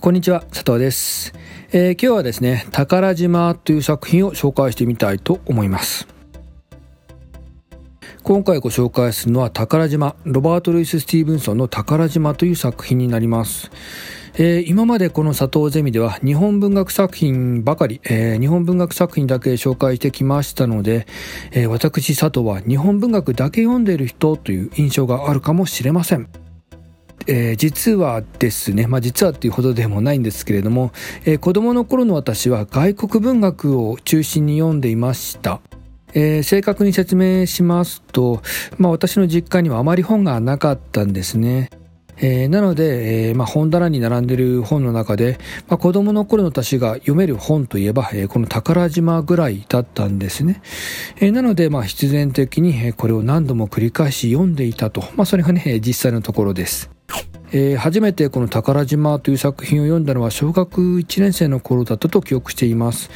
こんにちは佐藤です、えー、今日はですね宝島という作品を紹介してみたいと思います。今回ご紹介するのは宝島ロバート・ルイス・スティーブンソンの宝島という作品になりますえー、今までこの佐藤ゼミでは日本文学作品ばかり、えー、日本文学作品だけ紹介してきましたので、えー、私佐藤は日本文学だけ読んでいる人という印象があるかもしれません。えー、実はですね、まあ、実はっていうほどでもないんですけれども、えー、子供の頃の私は外国文学を中心に読んでいました。えー、正確に説明しますと、まあ、私の実家にはあまり本がなかったんですね。えー、なので、えーまあ、本棚に並んでいる本の中で、まあ、子供の頃の私が読める本といえば、えー、この宝島ぐらいだったんですね。え、なので、まあ、必然的にこれを何度も繰り返し読んでいたと。まあ、それがね、実際のところです。えー、初めてこの宝島という作品を読んだのは小学1年生の頃だったと記憶しています。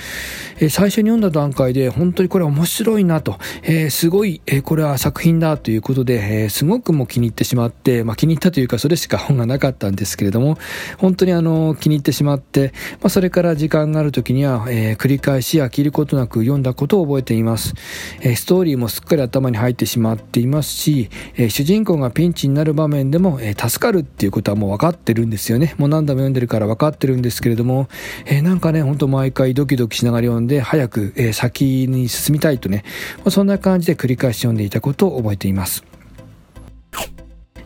えー、最初に読んだ段階で本当にこれ面白いなと、えー、すごい、えこれは作品だということで、えすごくもう気に入ってしまって、まあ、気に入ったというかそれしか本がなかったんですけれども、本当にあの気に入ってしまって、まあ、それから時間がある時には、え繰り返し飽きることなく読んだことを覚えています。えストーリーもすっかり頭に入ってしまっていますし、え主人公がピンチになる場面でも、え助かるっていうていうことはもう分かってるんですよね。もう何度も読んでるから分かってるんですけれども、えー、なんかね、ほんと毎回ドキドキしながら読んで、早く、えー、先に進みたいとね、そんな感じで繰り返し読んでいたことを覚えています。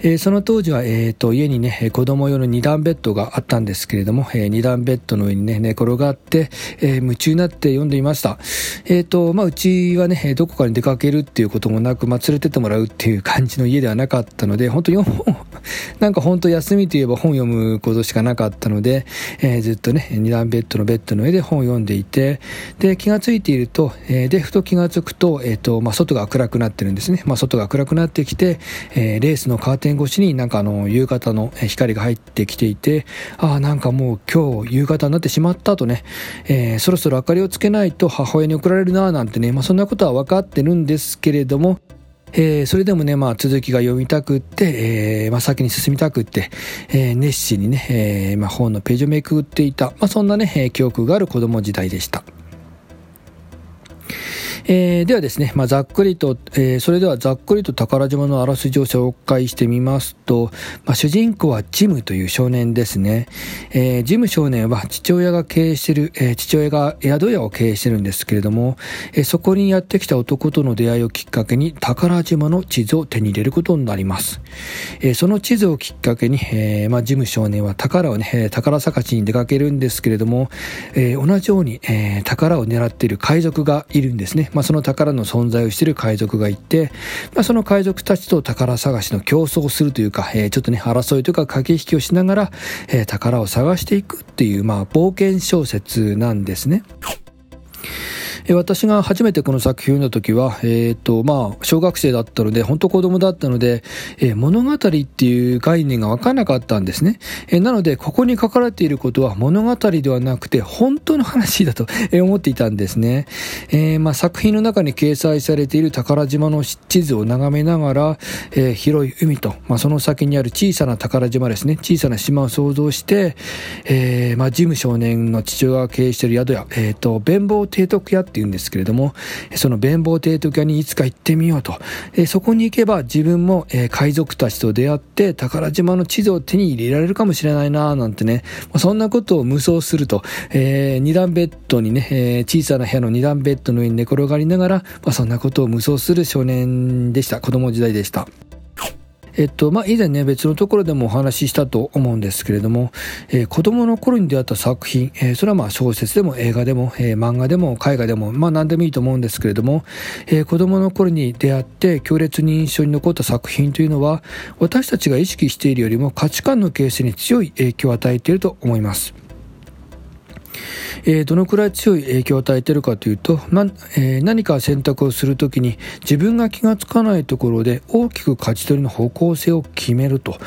えー、その当時は、えーと、家にね、子供用の二段ベッドがあったんですけれども、えー、二段ベッドの上にね、寝転がって、えー、夢中になって読んでいました。えっ、ー、と、まあ、うちはね、どこかに出かけるっていうこともなく、まあ、連れてってもらうっていう感じの家ではなかったので、本当4本、なんか本当休みといえば本読むことしかなかったので、えー、ずっとね、二段ベッドのベッドの上で本を読んでいて、で、気がついていると、えー、で、ふと気がつくと、え、ー、と、まあ、外が暗くなってるんですね。まあ、外が暗くなってきて、えー、レースのカーテン越しになんかあの、夕方の光が入ってきていて、ああ、なんかもう今日夕方になってしまったとね、えー、そろそろ明かりをつけないと母親に送られるななんてね、まあ、そんなことは分かってるんですけれども、えー、それでもね、まあ、続きが読みたくって、えー、まあ、先に進みたくって、えー、熱心にね、えー、まあ、本のページをめくっていた、まあ、そんなね、記憶がある子供時代でした。えー、ではですね、まあ、ざっくりと、えー、それではざっくりと宝島のあらすじを紹介してみますと、まあ、主人公はジムという少年ですね。えー、ジム少年は父親が経営してる、え、父親が宿屋を経営してるんですけれども、え、そこにやってきた男との出会いをきっかけに宝島の地図を手に入れることになります。え、その地図をきっかけに、えまあ、ジム少年は宝をね、宝探しに出かけるんですけれども、え、同じように、え、宝を狙っている海賊がいるんですね。まあ、その宝の存在をしてる海賊がいて、まあ、その海賊たちと宝探しの競争をするというか、えー、ちょっとね、争いというか駆け引きをしながら、えー、宝を探していくっていう、まあ、冒険小説なんですね。え私が初めてこの作品を読んだ時は、えっ、ー、と、まあ、小学生だったので、本当子供だったので、えー、物語っていう概念がわからなかったんですね。えー、なので、ここに書かれていることは物語ではなくて、本当の話だと 思っていたんですね。えまあ、作品の中に掲載されている宝島の地図を眺めながら、え広い海と、まあ、その先にある小さな宝島ですね、小さな島を想像して、えまあ、ジム少年の父親が経営している宿屋、えっ、と、弁坊提督屋って言うんですけれども、その弁坊提督屋にいつか行ってみようと。そこに行けば自分も海賊たちと出会って宝島の地図を手に入れられるかもしれないななんてね、そんなことを無双すると、えー、二段ベッドにね、え、小さな部屋の二段ベッドの上に寝転がりながら、ま、そんなことを無双する少年でした。子供時代でした。えっと、まあ、以前ね、別のところでもお話ししたと思うんですけれども、えー、子供の頃に出会った作品、えー、それはまあ小説でも映画でも、えー、漫画でも絵画でも、まあ何でもいいと思うんですけれども、えー、子供の頃に出会って強烈に印象に残った作品というのは、私たちが意識しているよりも価値観の形成に強い影響を与えていると思います。えー、どのくらい強い影響を与えてるかというと、まえー、何か選択をするときに自分が気がつかないところで大きく勝ち取りの方向性を決めると、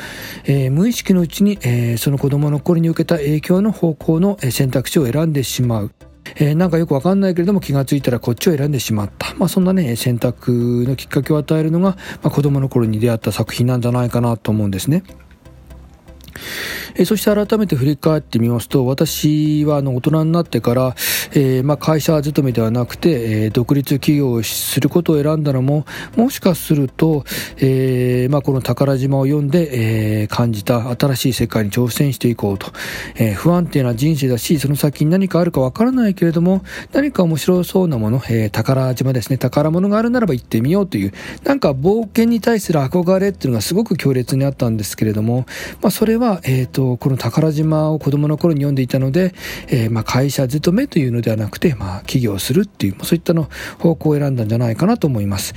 えー、無意識のうちに、えその子供の頃に受けた影響の方向の選択肢を選んでしまう。えー、なんかよくわかんないけれども気がついたらこっちを選んでしまった。まあそんなね、選択のきっかけを与えるのが、まあ、子供の頃に出会った作品なんじゃないかなと思うんですね。えそして改めて振り返ってみますと、私はあの大人になってから、えー、まあ、会社勤めではなくて、えー、独立企業をすることを選んだのも、もしかすると、え、まあ、この宝島を読んで、え感じた新しい世界に挑戦していこうと、え不安定な人生だし、その先に何かあるかわからないけれども、何か面白そうなもの、え宝島ですね、宝物があるならば行ってみようという、なんか冒険に対する憧れっていうのがすごく強烈にあったんですけれども、まあ、それは、えっ、と、この宝島を子供の頃に読んでいたので、えー、まあ会社勤めというのではなくて、まあ企業するっていう、そういったの方向を選んだんじゃないかなと思います。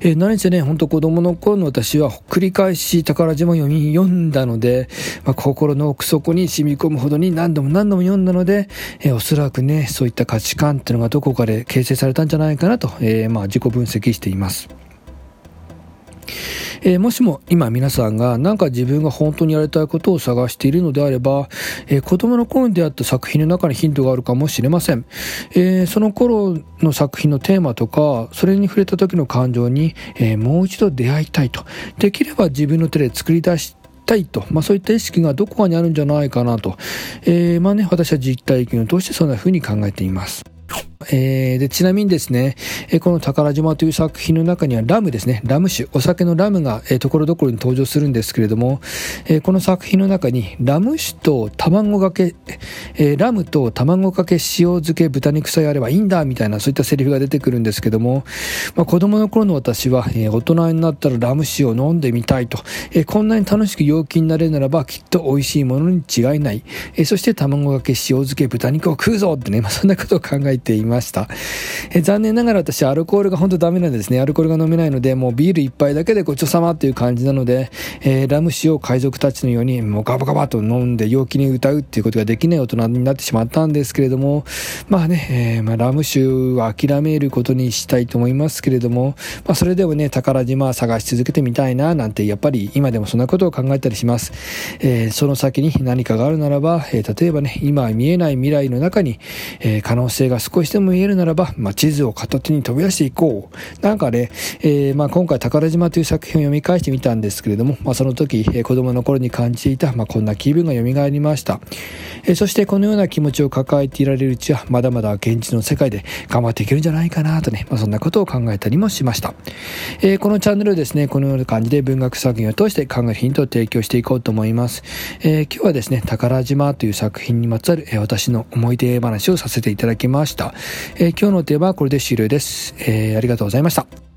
えー、何せね、ほんと子供の頃の私は繰り返し宝島読み読んだので、まあ、心の奥底に染み込むほどに何度も何度も読んだので、えー、おそらくね、そういった価値観っていうのがどこかで形成されたんじゃないかなと、えー、まあ自己分析しています。えー、もしも今皆さんが何か自分が本当にやりたいことを探しているのであれば、えー、子供の頃に出会った作品の中にヒントがあるかもしれません。えー、その頃の作品のテーマとか、それに触れた時の感情に、えもう一度出会いたいと。できれば自分の手で作り出したいと、まあ、そういった意識がどこかにあるんじゃないかなと、えー、まあね、私は実体験を通してそんな風に考えています。えー、でちなみにですね、えこの宝島という作品の中にはラムですね、ラム酒、お酒のラムが、えー、ところどころに登場するんですけれども、え、この作品の中にラム酒と卵かけ、え、ラムと卵かけ塩漬け豚肉さえあればいいんだみたいなそういったセリフが出てくるんですけども、まあ、子供の頃の私は、え、大人になったらラム酒を飲んでみたいと、え、こんなに楽しく陽気になれるならばきっと美味しいものに違いない、え、そして卵かけ塩漬け豚肉を食うぞってね、まあ、そんなことを考えています。した。え残念ながら私アルコールが本当ダメなんですね。アルコールが飲めないので、もうビール一杯だけでごちそうさまっていう感じなので、えー、ラム酒を海賊たちのようにもうガバガバと飲んで陽気に歌うっていうことができない大人になってしまったんですけれども、まあね、えー、まあ、ラム酒は諦めることにしたいと思いますけれども、まあ、それでもね、宝島探し続けてみたいななんて、やっぱり今でもそんなことを考えたりします。えー、その先に何かがあるならば、え例えばね、今見えない未来の中に、え可能性が少しでも見えるならば、まあ、地図を片手に飛び出していこう。なんかね、えー、まあ、今回宝島という作品を読み返してみたんですけれども、まあ、その時、えー、子供の頃に感じていた、まあ、こんな気分が蘇りました。えー、そしてこのような気持ちを抱えていられるうちは、まだまだ現実の世界で頑張っていけるんじゃないかなとね、まあ、そんなことを考えたりもしました。えー、このチャンネルですね、このような感じで文学作品を通して考えるヒントを提供していこうと思います。えー、今日はですね、宝島という作品にまつわる、えー、私の思い出話をさせていただきました。えー、今日のテーマはこれで終了です。えー、ありがとうございました。